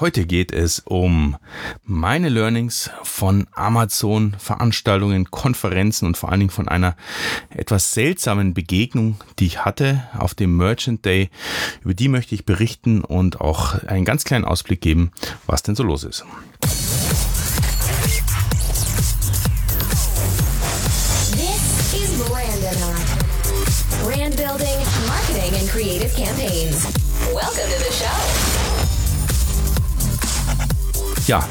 Heute geht es um meine Learnings von Amazon Veranstaltungen, Konferenzen und vor allen Dingen von einer etwas seltsamen Begegnung, die ich hatte auf dem Merchant Day. Über die möchte ich berichten und auch einen ganz kleinen Ausblick geben, was denn so los ist. This is. Brand building, marketing, and creative campaigns. Welcome to the show. Ja,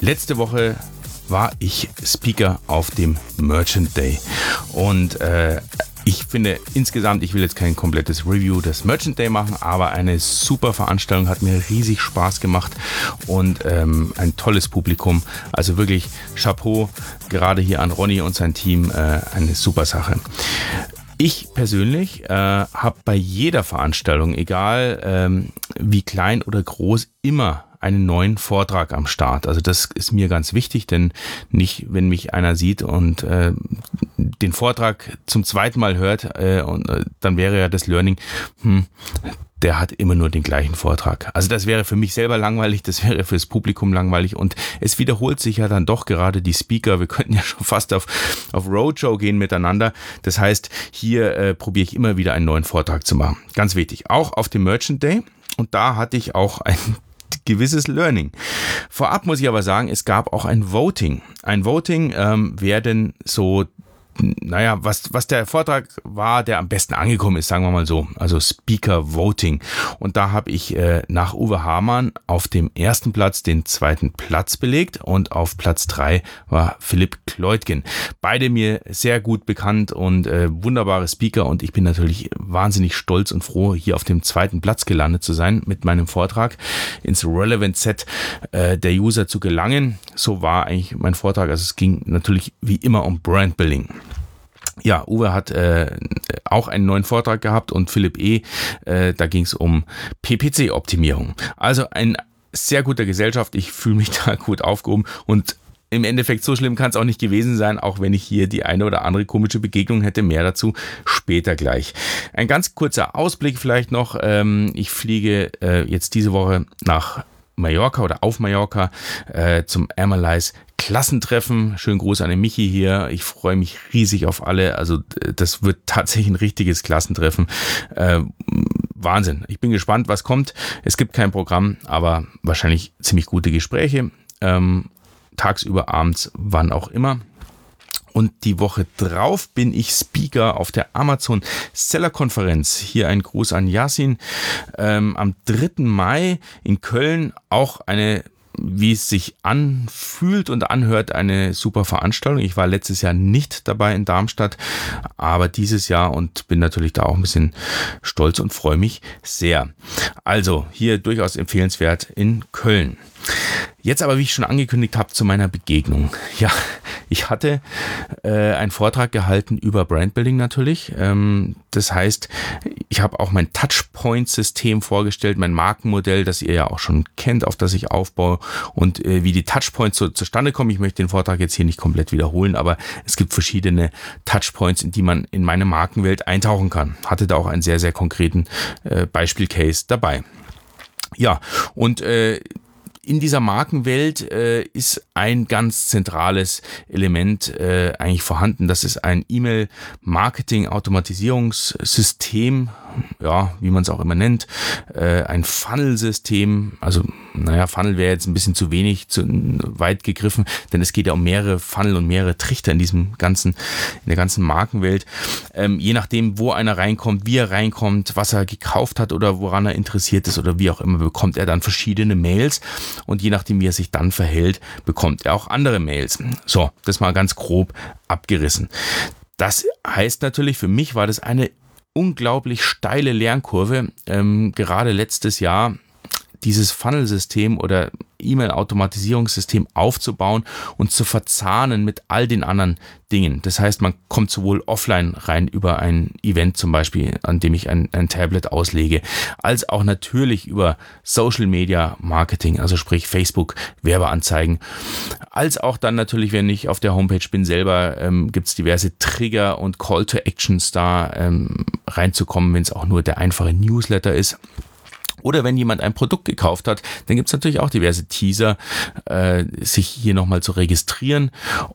letzte Woche war ich Speaker auf dem Merchant Day. Und äh, ich finde insgesamt, ich will jetzt kein komplettes Review des Merchant Day machen, aber eine super Veranstaltung, hat mir riesig Spaß gemacht und ähm, ein tolles Publikum. Also wirklich Chapeau, gerade hier an Ronny und sein Team, äh, eine super Sache. Ich persönlich äh, habe bei jeder Veranstaltung, egal ähm, wie klein oder groß, immer einen neuen Vortrag am Start. Also das ist mir ganz wichtig, denn nicht, wenn mich einer sieht und äh, den Vortrag zum zweiten Mal hört, äh, und äh, dann wäre ja das Learning, hm, der hat immer nur den gleichen Vortrag. Also das wäre für mich selber langweilig, das wäre fürs Publikum langweilig und es wiederholt sich ja dann doch gerade die Speaker. Wir könnten ja schon fast auf, auf Roadshow gehen miteinander. Das heißt, hier äh, probiere ich immer wieder einen neuen Vortrag zu machen. Ganz wichtig. Auch auf dem Merchant Day. Und da hatte ich auch gewisses Learning. Vorab muss ich aber sagen, es gab auch ein Voting. Ein Voting, ähm, wer denn so naja, was, was der Vortrag war, der am besten angekommen ist, sagen wir mal so, also Speaker Voting. Und da habe ich äh, nach Uwe Hamann auf dem ersten Platz den zweiten Platz belegt und auf Platz drei war Philipp Kleutgen. Beide mir sehr gut bekannt und äh, wunderbare Speaker und ich bin natürlich wahnsinnig stolz und froh, hier auf dem zweiten Platz gelandet zu sein mit meinem Vortrag ins Relevant Set äh, der User zu gelangen. So war eigentlich mein Vortrag. Also es ging natürlich wie immer um Brand Building. Ja, Uwe hat äh, auch einen neuen Vortrag gehabt und Philipp E., äh, da ging es um PPC-Optimierung. Also ein sehr guter Gesellschaft, ich fühle mich da gut aufgehoben und im Endeffekt so schlimm kann es auch nicht gewesen sein, auch wenn ich hier die eine oder andere komische Begegnung hätte. Mehr dazu später gleich. Ein ganz kurzer Ausblick vielleicht noch. Ähm, ich fliege äh, jetzt diese Woche nach Mallorca oder auf Mallorca äh, zum Amerlice Klassentreffen. Schönen Gruß an den Michi hier. Ich freue mich riesig auf alle. Also das wird tatsächlich ein richtiges Klassentreffen. Äh, Wahnsinn. Ich bin gespannt, was kommt. Es gibt kein Programm, aber wahrscheinlich ziemlich gute Gespräche. Ähm, tagsüber, abends, wann auch immer. Und die Woche drauf bin ich Speaker auf der Amazon Seller Konferenz. Hier ein Gruß an Yasin. Ähm, am 3. Mai in Köln auch eine wie es sich anfühlt und anhört, eine super Veranstaltung. Ich war letztes Jahr nicht dabei in Darmstadt, aber dieses Jahr und bin natürlich da auch ein bisschen stolz und freue mich sehr. Also hier durchaus empfehlenswert in Köln. Jetzt aber, wie ich schon angekündigt habe, zu meiner Begegnung. Ja, ich hatte äh, einen Vortrag gehalten über Brandbuilding natürlich. Ähm, das heißt, ich habe auch mein Touchpoint-System vorgestellt, mein Markenmodell, das ihr ja auch schon kennt, auf das ich aufbaue und äh, wie die Touchpoints so zustande kommen. Ich möchte den Vortrag jetzt hier nicht komplett wiederholen, aber es gibt verschiedene Touchpoints, in die man in meine Markenwelt eintauchen kann. Hatte da auch einen sehr, sehr konkreten äh, Beispielcase dabei. Ja, und äh, in dieser Markenwelt äh, ist ein ganz zentrales Element äh, eigentlich vorhanden. Das ist ein E-Mail-Marketing-Automatisierungssystem, ja, wie man es auch immer nennt, äh, ein Funnel-System. Also, naja, Funnel wäre jetzt ein bisschen zu wenig, zu weit gegriffen, denn es geht ja um mehrere Funnel und mehrere Trichter in diesem ganzen, in der ganzen Markenwelt. Ähm, je nachdem, wo einer reinkommt, wie er reinkommt, was er gekauft hat oder woran er interessiert ist oder wie auch immer, bekommt er dann verschiedene Mails und je nachdem, wie er sich dann verhält, bekommt er auch andere Mails. So, das mal ganz grob abgerissen. Das heißt natürlich, für mich war das eine unglaublich steile Lernkurve. Ähm, gerade letztes Jahr dieses Funnel-System oder E-Mail-Automatisierungssystem aufzubauen und zu verzahnen mit all den anderen Dingen. Das heißt, man kommt sowohl offline rein über ein Event zum Beispiel, an dem ich ein, ein Tablet auslege, als auch natürlich über Social Media Marketing, also sprich Facebook, Werbeanzeigen, als auch dann natürlich, wenn ich auf der Homepage bin selber, ähm, gibt es diverse Trigger und Call to Actions da ähm, reinzukommen, wenn es auch nur der einfache Newsletter ist Oder wenn jemand ein Produkt gekauft hat, dann gibt es natürlich auch diverse Teaser, äh, sich hier nochmal zu registrieren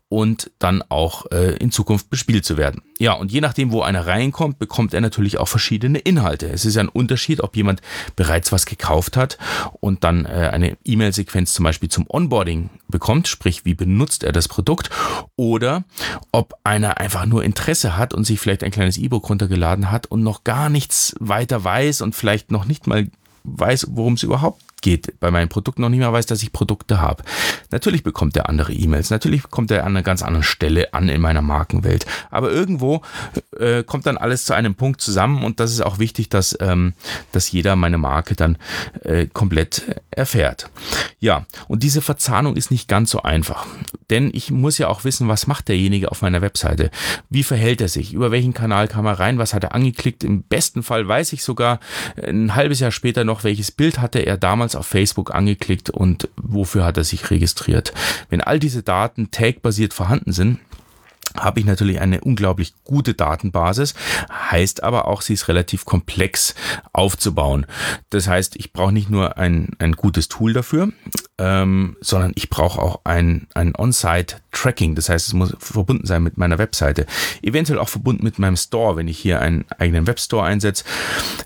und dann auch äh, in Zukunft bespielt zu werden. Ja, und je nachdem, wo einer reinkommt, bekommt er natürlich auch verschiedene Inhalte. Es ist ja ein Unterschied, ob jemand bereits was gekauft hat und dann äh, eine E-Mail-Sequenz zum Beispiel zum Onboarding bekommt, sprich, wie benutzt er das Produkt, oder ob einer einfach nur Interesse hat und sich vielleicht ein kleines E-Book runtergeladen hat und noch gar nichts weiter weiß und vielleicht noch nicht mal weiß, worum es überhaupt geht, bei meinen Produkten noch nicht mehr weiß, dass ich Produkte habe. Natürlich bekommt er andere E-Mails, natürlich kommt er an einer ganz anderen Stelle an in meiner Markenwelt. Aber irgendwo äh, kommt dann alles zu einem Punkt zusammen und das ist auch wichtig, dass, ähm, dass jeder meine Marke dann äh, komplett erfährt. Ja, und diese Verzahnung ist nicht ganz so einfach. Denn ich muss ja auch wissen, was macht derjenige auf meiner Webseite? Wie verhält er sich? Über welchen Kanal kam er rein? Was hat er angeklickt? Im besten Fall weiß ich sogar ein halbes Jahr später noch, welches Bild hatte er damals damals auf Facebook angeklickt und wofür hat er sich registriert. Wenn all diese Daten tag-basiert vorhanden sind, habe ich natürlich eine unglaublich gute Datenbasis, heißt aber auch, sie ist relativ komplex aufzubauen. Das heißt, ich brauche nicht nur ein, ein gutes Tool dafür, ähm, sondern ich brauche auch ein, ein On-Site-Tracking. Das heißt, es muss verbunden sein mit meiner Webseite. Eventuell auch verbunden mit meinem Store, wenn ich hier einen eigenen Webstore einsetze.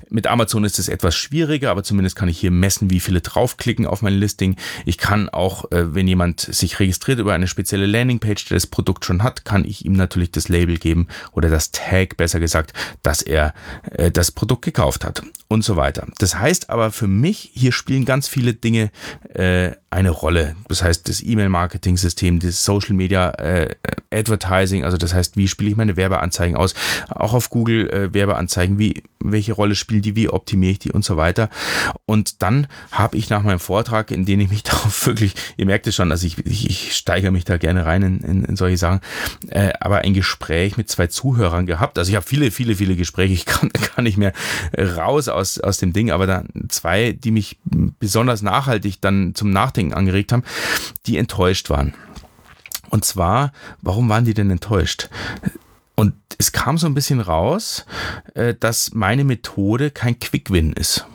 Mit Amazon ist es etwas schwieriger, aber zumindest kann ich hier messen, wie viele draufklicken auf mein Listing. Ich kann auch, äh, wenn jemand sich registriert über eine spezielle Landingpage, der das Produkt schon hat, kann ich ihm natürlich das Label geben oder das Tag, besser gesagt, dass er äh, das Produkt gekauft hat und so weiter. Das heißt aber für mich, hier spielen ganz viele Dinge äh, eine Rolle. Das heißt, das E-Mail-Marketing-System, das Social Media äh, Advertising, also das heißt, wie spiele ich meine Werbeanzeigen aus? Auch auf Google äh, Werbeanzeigen, wie, welche Rolle spielen die, wie optimiere ich die und so weiter. Und dann habe ich nach meinem Vortrag, in dem ich mich darauf wirklich, ihr merkt es schon, also ich, ich, ich steigere mich da gerne rein in, in, in solche Sachen, äh, aber ein Gespräch mit zwei Zuhörern gehabt. Also ich habe viele, viele, viele Gespräche, ich kann, kann nicht mehr raus aus, aus dem Ding, aber da zwei, die mich besonders nachhaltig dann zum Nachdenken angeregt haben, die enttäuscht waren. Und zwar, warum waren die denn enttäuscht? Und es kam so ein bisschen raus, äh, dass meine Methode kein Quick-Win ist.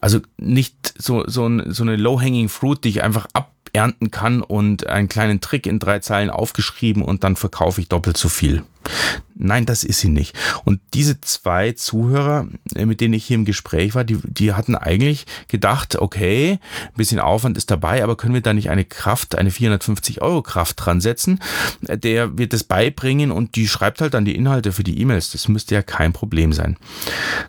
Also nicht so, so, so eine Low-Hanging Fruit, die ich einfach abernten kann und einen kleinen Trick in drei Zeilen aufgeschrieben und dann verkaufe ich doppelt so viel. Nein, das ist sie nicht. Und diese zwei Zuhörer, äh, mit denen ich hier im Gespräch war, die, die hatten eigentlich gedacht, okay, ein bisschen Aufwand ist dabei, aber können wir da nicht eine Kraft, eine 450 Euro Kraft dran setzen? Äh, der wird das beibringen und die schreibt halt dann die Inhalte für die E-Mails. Das müsste ja kein Problem sein.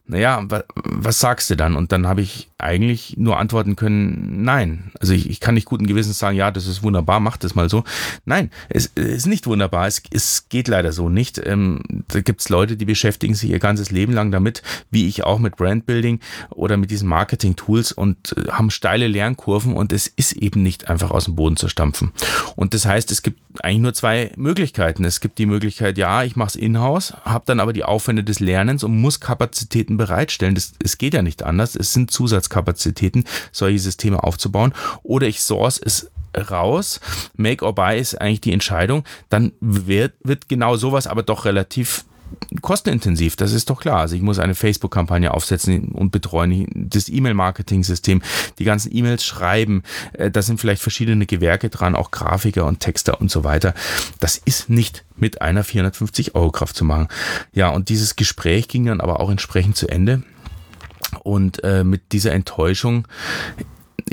Naja, was sagst du dann? Und dann habe ich eigentlich nur antworten können, nein. Also ich, ich kann nicht guten Gewissens sagen, ja, das ist wunderbar, mach das mal so. Nein, es, es ist nicht wunderbar. Es, es geht leider so nicht nicht. Ähm, da gibt es Leute, die beschäftigen sich ihr ganzes Leben lang damit, wie ich auch mit Brandbuilding oder mit diesen Marketing-Tools und äh, haben steile Lernkurven und es ist eben nicht einfach aus dem Boden zu stampfen. Und das heißt, es gibt eigentlich nur zwei Möglichkeiten. Es gibt die Möglichkeit, ja, ich mache es in-house, habe dann aber die Aufwände des Lernens und muss Kapazitäten bereitstellen. Das, es geht ja nicht anders. Es sind Zusatzkapazitäten, solche Systeme aufzubauen. Oder ich source es raus. Make or buy ist eigentlich die Entscheidung. Dann wird, wird genau sowas aber doch relativ kostenintensiv, das ist doch klar. Also ich muss eine Facebook-Kampagne aufsetzen und betreuen, das E-Mail-Marketing-System, die ganzen E-Mails schreiben, äh, da sind vielleicht verschiedene Gewerke dran, auch Grafiker und Texter und so weiter. Das ist nicht mit einer 450 Euro Kraft zu machen. Ja, und dieses Gespräch ging dann aber auch entsprechend zu Ende. Und äh, mit dieser Enttäuschung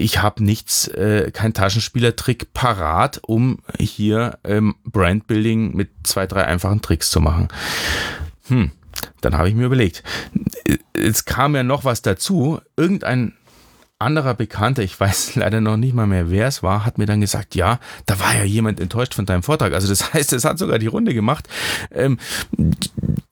ich habe nichts, äh, kein Taschenspielertrick parat, um hier ähm, Brandbuilding mit zwei, drei einfachen Tricks zu machen. Hm, dann habe ich mir überlegt, es kam ja noch was dazu. Irgendein anderer Bekannter, ich weiß leider noch nicht mal mehr, wer es war, hat mir dann gesagt, ja, da war ja jemand enttäuscht von deinem Vortrag. Also das heißt, es hat sogar die Runde gemacht. Ähm,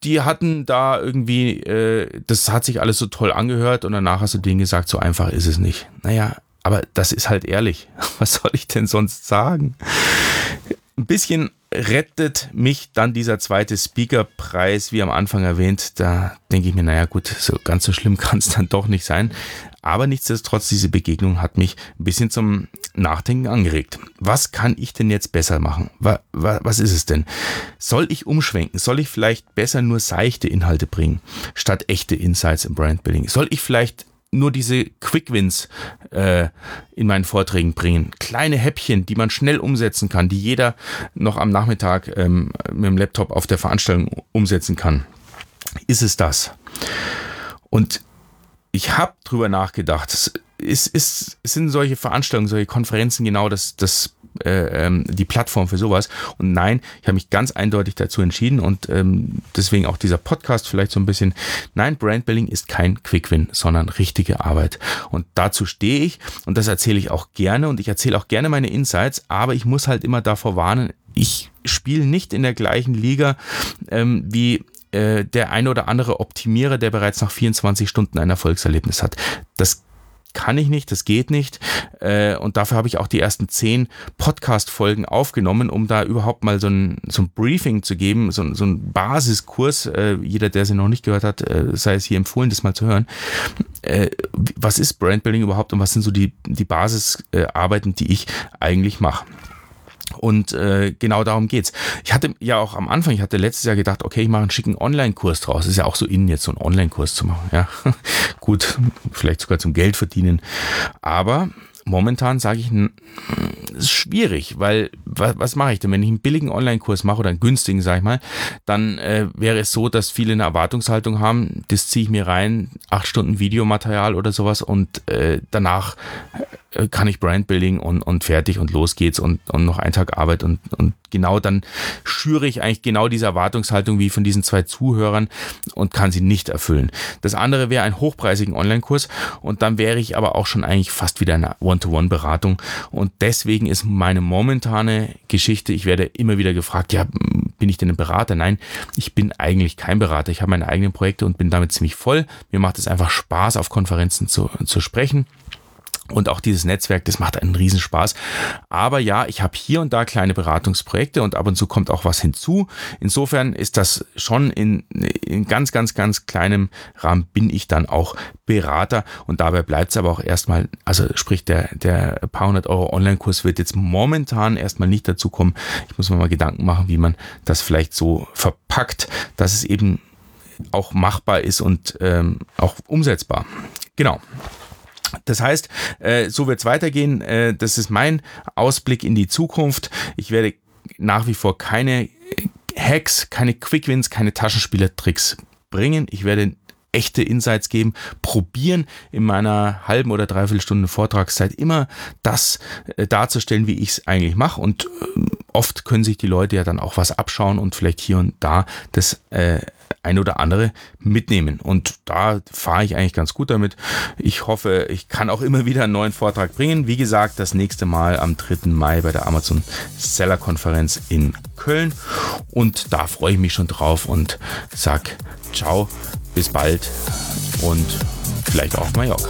die hatten da irgendwie, äh, das hat sich alles so toll angehört und danach hast du denen gesagt, so einfach ist es nicht. Naja, aber das ist halt ehrlich. Was soll ich denn sonst sagen? Ein bisschen rettet mich dann dieser zweite Speakerpreis, wie am Anfang erwähnt. Da denke ich mir, naja gut, so ganz so schlimm kann es dann doch nicht sein. Aber nichtsdestotrotz, diese Begegnung hat mich ein bisschen zum Nachdenken angeregt. Was kann ich denn jetzt besser machen? Was, was ist es denn? Soll ich umschwenken? Soll ich vielleicht besser nur seichte Inhalte bringen, statt echte Insights im Brandbuilding? Soll ich vielleicht nur diese Quick Wins äh, in meinen Vorträgen bringen. Kleine Häppchen, die man schnell umsetzen kann, die jeder noch am Nachmittag ähm, mit dem Laptop auf der Veranstaltung umsetzen kann. Ist es das? Und ich habe drüber nachgedacht. Es, ist, ist, sind solche Veranstaltungen, solche Konferenzen genau das, das äh, ähm, die Plattform für sowas. Und nein, ich habe mich ganz eindeutig dazu entschieden und ähm, deswegen auch dieser Podcast vielleicht so ein bisschen. Nein, Brandbuilding ist kein Quick-Win, sondern richtige Arbeit. Und dazu stehe ich und das erzähle ich auch gerne und ich erzähle auch gerne meine Insights, aber ich muss halt immer davor warnen, ich spiele nicht in der gleichen Liga ähm, wie äh, der eine oder andere Optimierer, der bereits nach 24 Stunden ein Erfolgserlebnis hat. Das kann ich nicht, das geht nicht. Äh, und dafür habe ich auch die ersten zehn Podcast-Folgen aufgenommen, um da überhaupt mal so ein, so ein Briefing zu geben, so, so ein Basiskurs. Äh, jeder, der sie noch nicht gehört hat, äh, sei es hier empfohlen, das mal zu hören. Was ist Brandbuilding überhaupt und was sind so die, die Basisarbeiten, die ich eigentlich mache? Und äh, genau darum geht's. Ich hatte ja auch am Anfang, ich hatte letztes Jahr gedacht, okay, ich mache einen schicken Online-Kurs draus. Ist ja auch so innen jetzt so einen Online-Kurs zu machen. Ja, gut, vielleicht sogar zum Geld verdienen. Aber momentan sage ich, ist schwierig, weil was, was mache ich denn, wenn ich einen billigen Online-Kurs mache oder einen günstigen, sage ich mal, dann äh, wäre es so, dass viele eine Erwartungshaltung haben, das ziehe ich mir rein, acht Stunden Videomaterial oder sowas und äh, danach äh, kann ich Brandbuilding und, und fertig und los geht's und, und noch ein Tag Arbeit und, und genau dann schüre ich eigentlich genau diese Erwartungshaltung wie von diesen zwei Zuhörern und kann sie nicht erfüllen. Das andere wäre ein hochpreisigen Online-Kurs und dann wäre ich aber auch schon eigentlich fast wieder eine One-to-One-Beratung und deswegen ist meine momentane Geschichte, ich werde immer wieder gefragt, ja, bin ich denn ein Berater? Nein, ich bin eigentlich kein Berater. Ich habe meine eigenen Projekte und bin damit ziemlich voll. Mir macht es einfach Spaß, auf Konferenzen zu, zu sprechen. Und auch dieses Netzwerk, das macht einen Riesenspaß. Aber ja, ich habe hier und da kleine Beratungsprojekte und ab und zu kommt auch was hinzu. Insofern ist das schon in, in ganz, ganz, ganz kleinem Rahmen bin ich dann auch Berater und dabei bleibt es aber auch erstmal, also sprich der, der paar hundert Euro Online-Kurs wird jetzt momentan erstmal nicht dazu kommen. Ich muss mir mal Gedanken machen, wie man das vielleicht so verpackt, dass es eben auch machbar ist und ähm, auch umsetzbar. Genau. Das heißt, äh, so wird es weitergehen. Äh, das ist mein Ausblick in die Zukunft. Ich werde nach wie vor keine Hacks, keine Quickwins, keine Taschenspielertricks bringen. Ich werde echte Insights geben, probieren in meiner halben oder dreiviertel Stunde Vortragszeit immer das äh, darzustellen, wie ich es eigentlich mache und äh, oft können sich die Leute ja dann auch was abschauen und vielleicht hier und da das äh, ein oder andere mitnehmen. Und da fahre ich eigentlich ganz gut damit. Ich hoffe, ich kann auch immer wieder einen neuen Vortrag bringen. Wie gesagt, das nächste Mal am 3. Mai bei der Amazon Seller Konferenz in Köln. Und da freue ich mich schon drauf und sag ciao, bis bald und vielleicht auch Mallorca.